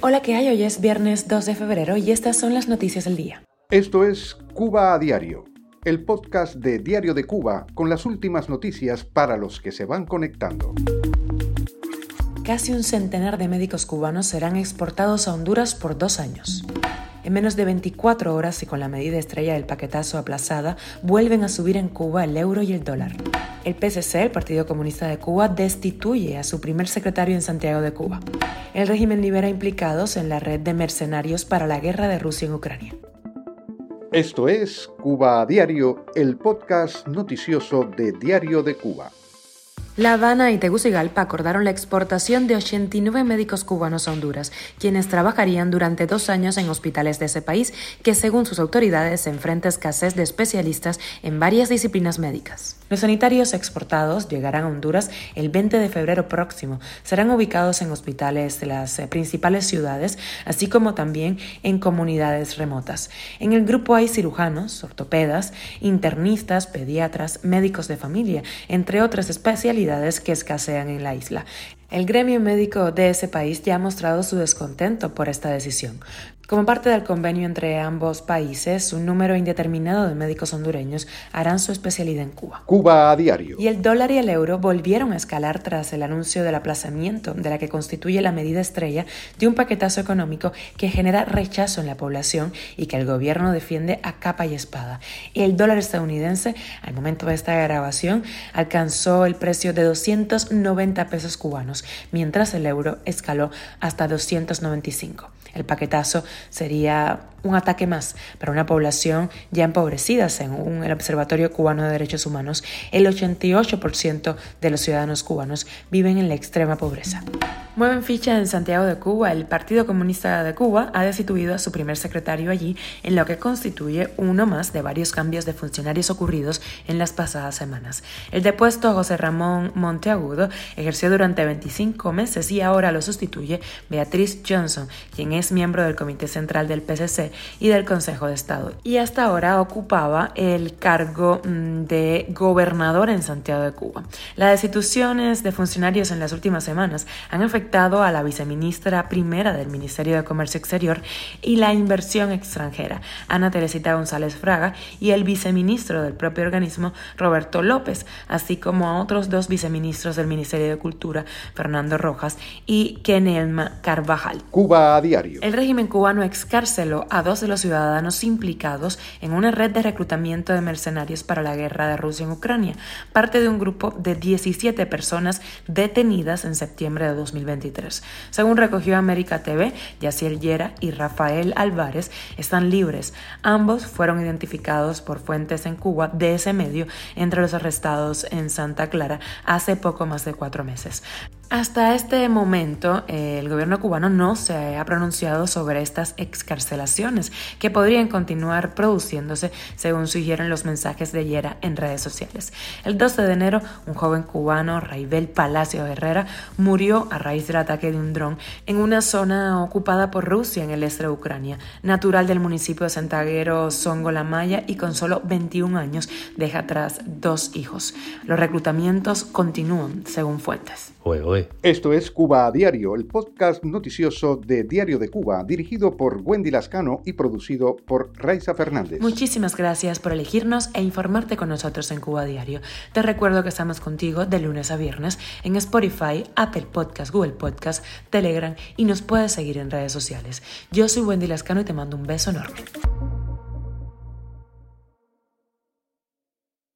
Hola, ¿qué hay? Hoy es viernes 2 de febrero y estas son las noticias del día. Esto es Cuba a Diario, el podcast de Diario de Cuba con las últimas noticias para los que se van conectando. Casi un centenar de médicos cubanos serán exportados a Honduras por dos años. En menos de 24 horas y con la medida estrella del paquetazo aplazada, vuelven a subir en Cuba el euro y el dólar. El PSC, el Partido Comunista de Cuba, destituye a su primer secretario en Santiago de Cuba. El régimen libera implicados en la red de mercenarios para la guerra de Rusia en Ucrania. Esto es Cuba a Diario, el podcast noticioso de Diario de Cuba. La Habana y Tegucigalpa acordaron la exportación de 89 médicos cubanos a Honduras, quienes trabajarían durante dos años en hospitales de ese país, que según sus autoridades enfrenta escasez de especialistas en varias disciplinas médicas. Los sanitarios exportados llegarán a Honduras el 20 de febrero próximo. Serán ubicados en hospitales de las eh, principales ciudades, así como también en comunidades remotas. En el grupo hay cirujanos, ortopedas, internistas, pediatras, médicos de familia, entre otras especialidades que escasean en la isla. El gremio médico de ese país ya ha mostrado su descontento por esta decisión. Como parte del convenio entre ambos países, un número indeterminado de médicos hondureños harán su especialidad en Cuba. Cuba a diario. Y el dólar y el euro volvieron a escalar tras el anuncio del aplazamiento de la que constituye la medida estrella de un paquetazo económico que genera rechazo en la población y que el gobierno defiende a capa y espada. El dólar estadounidense, al momento de esta grabación, alcanzó el precio de 290 pesos cubanos, mientras el euro escaló hasta 295. El paquetazo sería un ataque más para una población ya empobrecida, según el Observatorio Cubano de Derechos Humanos. El 88% de los ciudadanos cubanos viven en la extrema pobreza. Mueven ficha en Santiago de Cuba. El Partido Comunista de Cuba ha destituido a su primer secretario allí, en lo que constituye uno más de varios cambios de funcionarios ocurridos en las pasadas semanas. El depuesto José Ramón Monteagudo ejerció durante 25 meses y ahora lo sustituye Beatriz Johnson, quien es miembro del Comité Central del PCC y del Consejo de Estado. Y hasta ahora ocupaba el cargo mm, de gobernador en Santiago de Cuba. Las destituciones de funcionarios en las últimas semanas han afectado a la viceministra primera del Ministerio de Comercio Exterior y la Inversión Extranjera, Ana Teresita González Fraga, y el viceministro del propio organismo, Roberto López, así como a otros dos viceministros del Ministerio de Cultura, Fernando Rojas y Kenelma Carvajal. Cuba a diario. El régimen cubano excarceló a dos de los ciudadanos implicados en una red de reclutamiento de mercenarios para la guerra de Rusia en Ucrania, parte de un grupo de 17 personas detenidas en septiembre de 2020 según recogió América TV, Yaciel Yera y Rafael Álvarez están libres. Ambos fueron identificados por fuentes en Cuba de ese medio entre los arrestados en Santa Clara hace poco más de cuatro meses. Hasta este momento, el gobierno cubano no se ha pronunciado sobre estas excarcelaciones que podrían continuar produciéndose, según sugieren los mensajes de Yera en redes sociales. El 12 de enero, un joven cubano, Raibel Palacio Herrera, murió a raíz del ataque de un dron en una zona ocupada por Rusia en el este de Ucrania. Natural del municipio de Santaguero, Songolamaya, y con solo 21 años deja atrás dos hijos. Los reclutamientos continúan, según fuentes. Esto es Cuba a Diario, el podcast noticioso de Diario de Cuba, dirigido por Wendy Lascano y producido por Raiza Fernández. Muchísimas gracias por elegirnos e informarte con nosotros en Cuba a Diario. Te recuerdo que estamos contigo de lunes a viernes en Spotify, Apple Podcast, Google Podcast, Telegram y nos puedes seguir en redes sociales. Yo soy Wendy Lascano y te mando un beso enorme.